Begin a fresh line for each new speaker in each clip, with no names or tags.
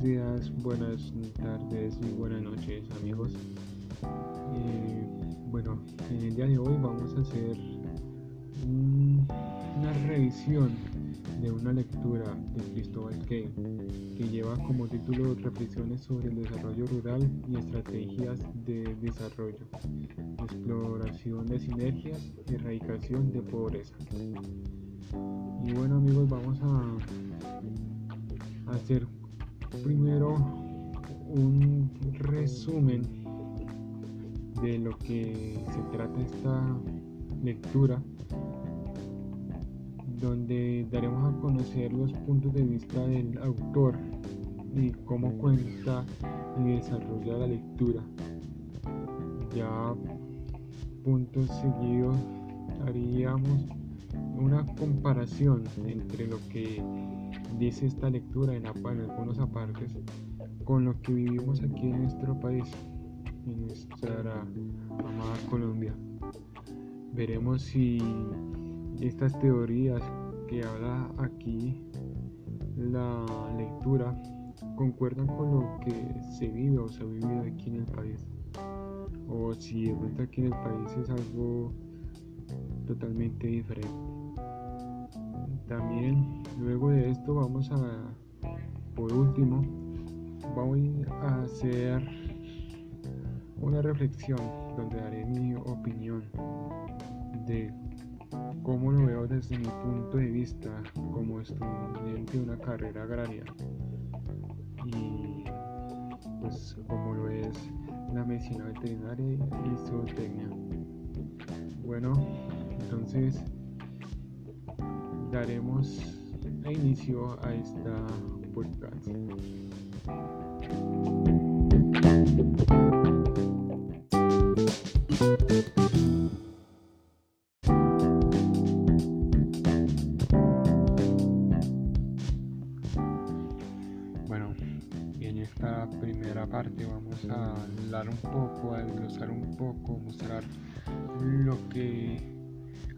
Buenos días, buenas tardes y buenas noches amigos. Eh, bueno, en el día de hoy vamos a hacer una revisión de una lectura de Cristóbal Kane que lleva como título Reflexiones sobre el desarrollo rural y estrategias de desarrollo, exploración de sinergias erradicación de pobreza. Y bueno amigos, vamos a hacer primero un resumen de lo que se trata esta lectura donde daremos a conocer los puntos de vista del autor y cómo cuenta y desarrolla la lectura. Ya puntos seguidos haríamos una comparación entre lo que dice esta lectura en, algunos apartes con lo que vivimos aquí en nuestro país, en nuestra amada Colombia. Veremos si estas teorías que habla aquí la lectura concuerdan con lo que se vive o se ha vivido aquí en el país o si de vuelta aquí en el país es algo totalmente diferente también luego de esto vamos a por último voy a hacer una reflexión donde daré mi opinión de cómo lo veo desde mi punto de vista como estudiante de una carrera agraria y pues como lo es la medicina veterinaria y zootecnia. Bueno, entonces daremos inicio a esta podcast. primera parte vamos a hablar un poco, a desglosar un poco, mostrar lo que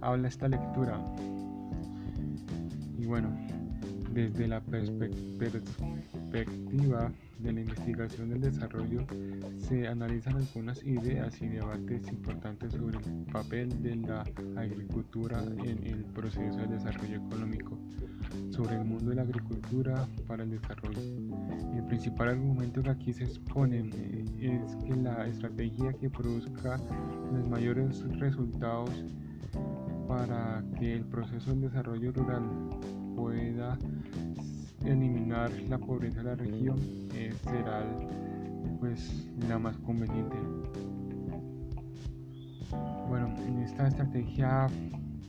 habla esta lectura. Y bueno, desde la perspectiva de la investigación del desarrollo se analizan algunas ideas y debates importantes sobre el papel de la agricultura en el proceso de desarrollo económico, sobre el mundo de la agricultura para el desarrollo. El principal argumento que aquí se expone eh, es que la estrategia que produzca los mayores resultados para que el proceso del desarrollo rural pueda eliminar la pobreza de la región eh, será pues la más conveniente. Bueno, en esta estrategia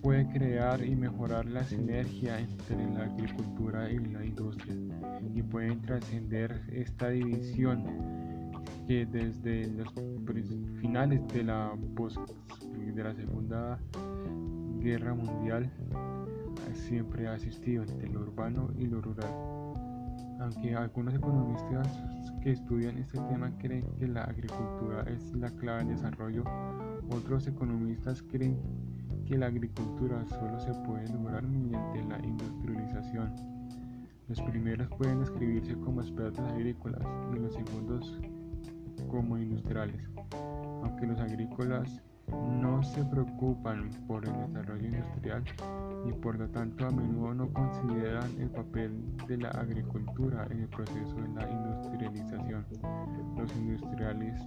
puede crear y mejorar la sinergia entre la agricultura y la industria y pueden trascender esta división que desde los finales de la de la segunda guerra mundial siempre ha existido entre lo urbano y lo rural. Aunque algunos economistas que estudian este tema creen que la agricultura es la clave del desarrollo, otros economistas creen que la agricultura solo se puede lograr mediante la industrialización. Los primeros pueden describirse como expertos agrícolas y los segundos como industriales, aunque los agrícolas no se preocupan por el desarrollo industrial y por lo tanto a menudo no consideran el papel de la agricultura en el proceso de la industrialización. Los industriales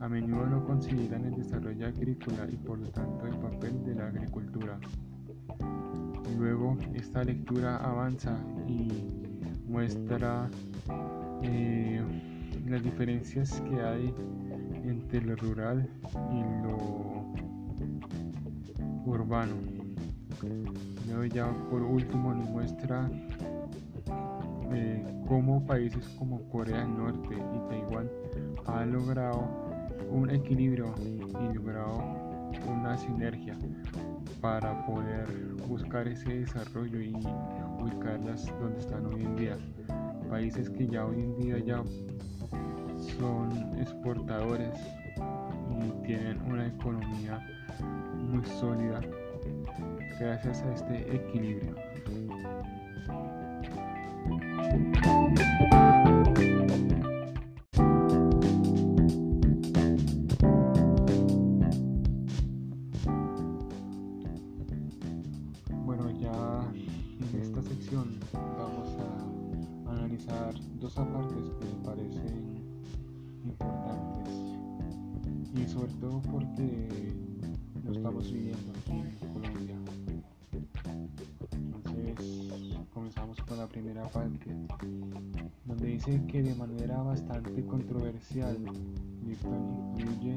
a menudo no consideran el desarrollo agrícola y por lo tanto el papel de la agricultura. Luego esta lectura avanza y muestra eh, las diferencias que hay entre lo rural y lo urbano. Ya por último nos muestra eh, cómo países como Corea del Norte y Taiwán han logrado un equilibrio y logrado una sinergia para poder buscar ese desarrollo y ubicarlas donde están hoy en día. Países que ya hoy en día ya son exportadores y tienen una economía muy sólida gracias a este equilibrio. Bueno, ya en esta sección vamos a analizar dos apartes que me parecen importantes y sobre todo porque lo estamos viviendo aquí en Colombia. Entonces comenzamos con la primera parte donde dice que de manera bastante controversial Lipton incluye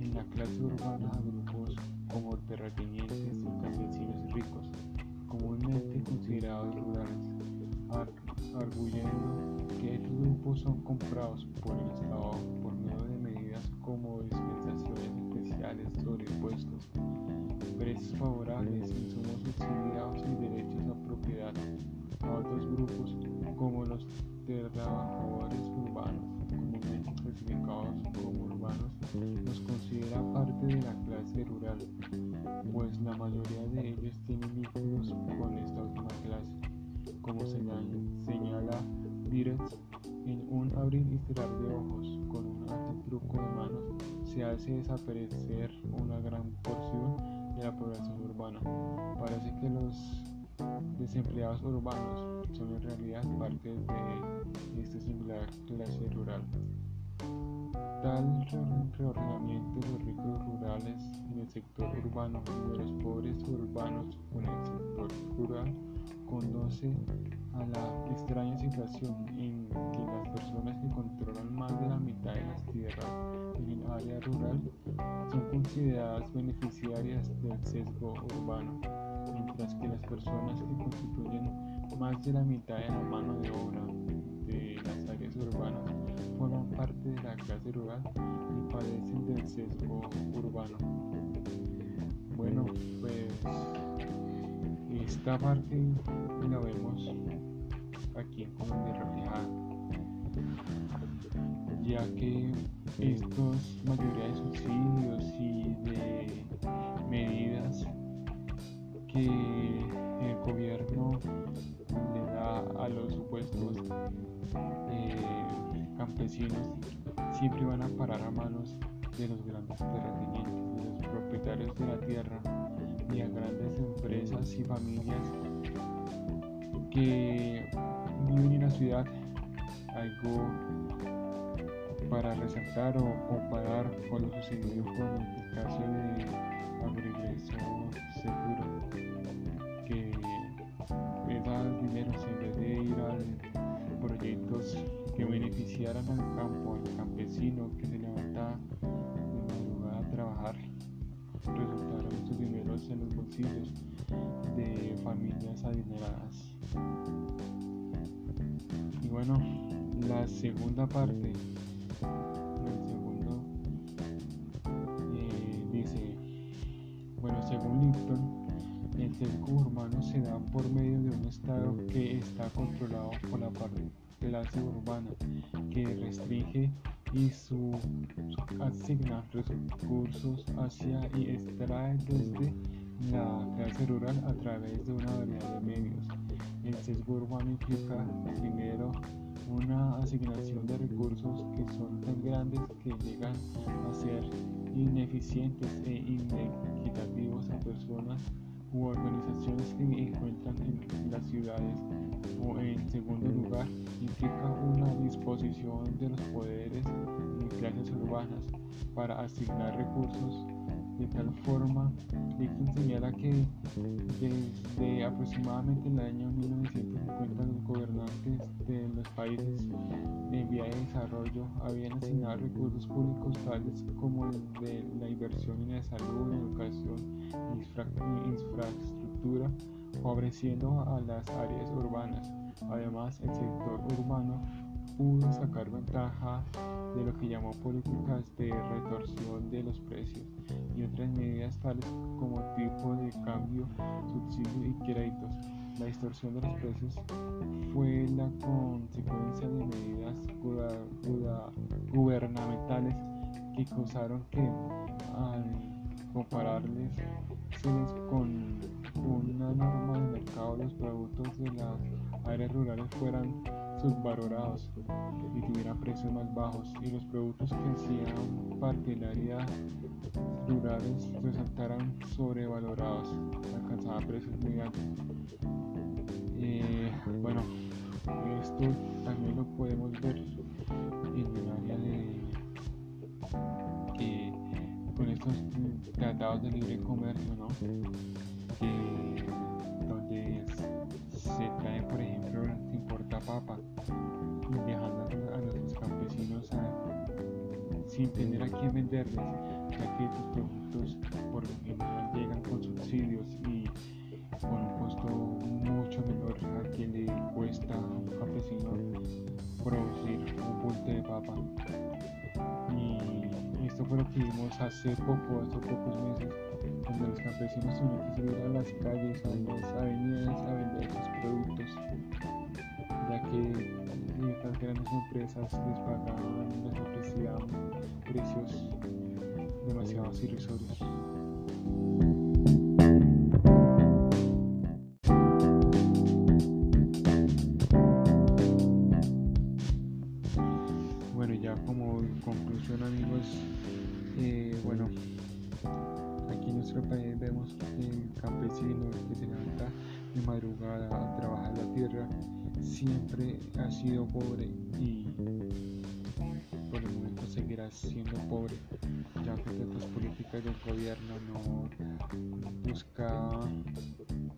en la clase urbana a grupos como terratenientes y campesinos ricos, comúnmente considerados rurales, arguyendo que estos grupos son comprados por el Estado por medio de como dispensaciones especiales sobre impuestos, precios favorables, insumos subsidiados y derechos a propiedad a otros grupos como los trabajadores urbanos, comúnmente clasificados como urbanos, los considera parte de la clase rural, pues la mayoría de ellos tienen vínculos con esta última clase, como señala En un abrir y cerrar de ojos, con un truco de manos, se hace desaparecer una gran porción de la población urbana. Parece que los desempleados urbanos son en realidad parte de esta singular clase rural. Tal reordenamiento de los ricos rurales en el sector urbano y de los pobres urbanos en el sector rural conduce a la extraña situación en que las personas que controlan más de la mitad de las tierras en el área rural son consideradas beneficiarias del sesgo urbano mientras que las personas que constituyen más de la mitad de la mano de obra de las áreas urbanas forman parte de la clase rural y padecen del sesgo urbano. Bueno, pues esta parte la vemos aquí Colombia reflejada, ya que estos mayoría de subsidios y de medidas que el gobierno le da a los supuestos eh, campesinos siempre van a parar a manos de los grandes terratenientes, de los propietarios de la tierra y a grandes empresas y familias que viven en la ciudad. Algo para resaltar o comparar con lo sucedido con el caso de Agregreso Seguro en vez de ir a proyectos que beneficiaran al campo, al campesino que se levanta de madrugada a trabajar, en los bolsillos de familias adineradas. Y bueno, la segunda parte, el segundo, eh, dice, bueno, según Lipton, el sesgo urbano se da por medio de un Estado que está controlado por la clase urbana, que restringe y su, asigna recursos hacia y extrae desde la clase rural a través de una variedad de medios. El sesgo urbano implica, primero, una asignación de recursos que son tan grandes que llegan a ser ineficientes e inequitativos a personas u organizaciones que encuentran en las ciudades o en segundo lugar implica una disposición de los poderes y clases urbanas para asignar recursos. De tal forma, Dixon señala que desde aproximadamente el año 1950 desarrollo habían asignado recursos públicos tales como el de la inversión en la salud, educación e infraestructura, favoreciendo a las áreas urbanas. Además, el sector urbano pudo sacar ventaja de lo que llamó políticas de retorsión de los precios y otras medidas tales como tipo de cambio, subsidio y créditos. La distorsión de los precios fue la consecuencia de medidas gubernamentales que causaron que al compararles con una norma de mercado los productos de las áreas rurales fueran subvalorados y tuvieran precios más bajos y los productos que hacían parte del área rurales resaltaran sobrevalorados, alcanzaban precios muy altos. Eh, bueno, esto también lo podemos ver en el área de que con estos tratados de libre comercio, ¿no? donde se trae, por ejemplo, se importa papa dejando a nuestros campesinos sin tener a quién venderles, ya que estos productos por lo general llegan con subsidios y con un costo mucho menor a quien le cuesta a un campesino producir un bulte de papa. Y esto fue lo que vimos hace poco, hace pocos meses, cuando los campesinos tuvieron que subir a las calles, a las avenidas a vender sus productos, ya que estas grandes empresas les pagaban, les ofrecían precios demasiado irrisorios. Conclusión amigos, eh, bueno, aquí en nuestro país vemos el campesino que se levanta de madrugada a trabajar la tierra siempre ha sido pobre y por el momento seguirá siendo pobre, ya que estas políticas del gobierno no busca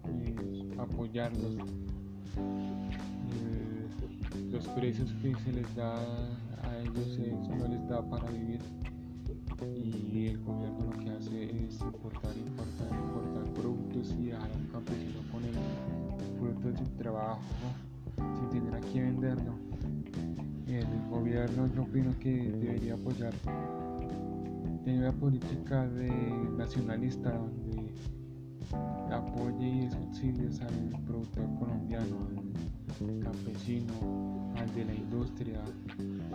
eh, apoyarlos. Eh, los precios que se les da a ellos no les da para vivir y el gobierno lo que hace es importar, importar, importar productos y dejar al campesino con el fruto de su trabajo sin tener a quién venderlo. El gobierno yo opino que debería apoyar tener una política de nacionalista donde apoye y subsidios al productor colombiano, campesino, al de la industria,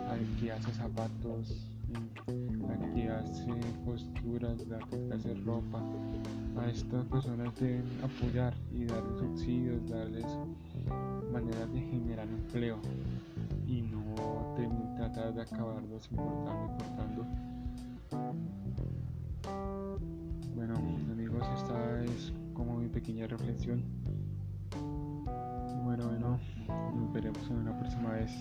al que hace zapatos, al que hace costuras, al que hace ropa. A estas personas deben apoyar y darles subsidios, darles maneras de generar empleo y no tratar de acabarlos importando y cortando. Bueno, amigos, esta es como mi pequeña reflexión. Bueno, Nos veremos en una próxima vez.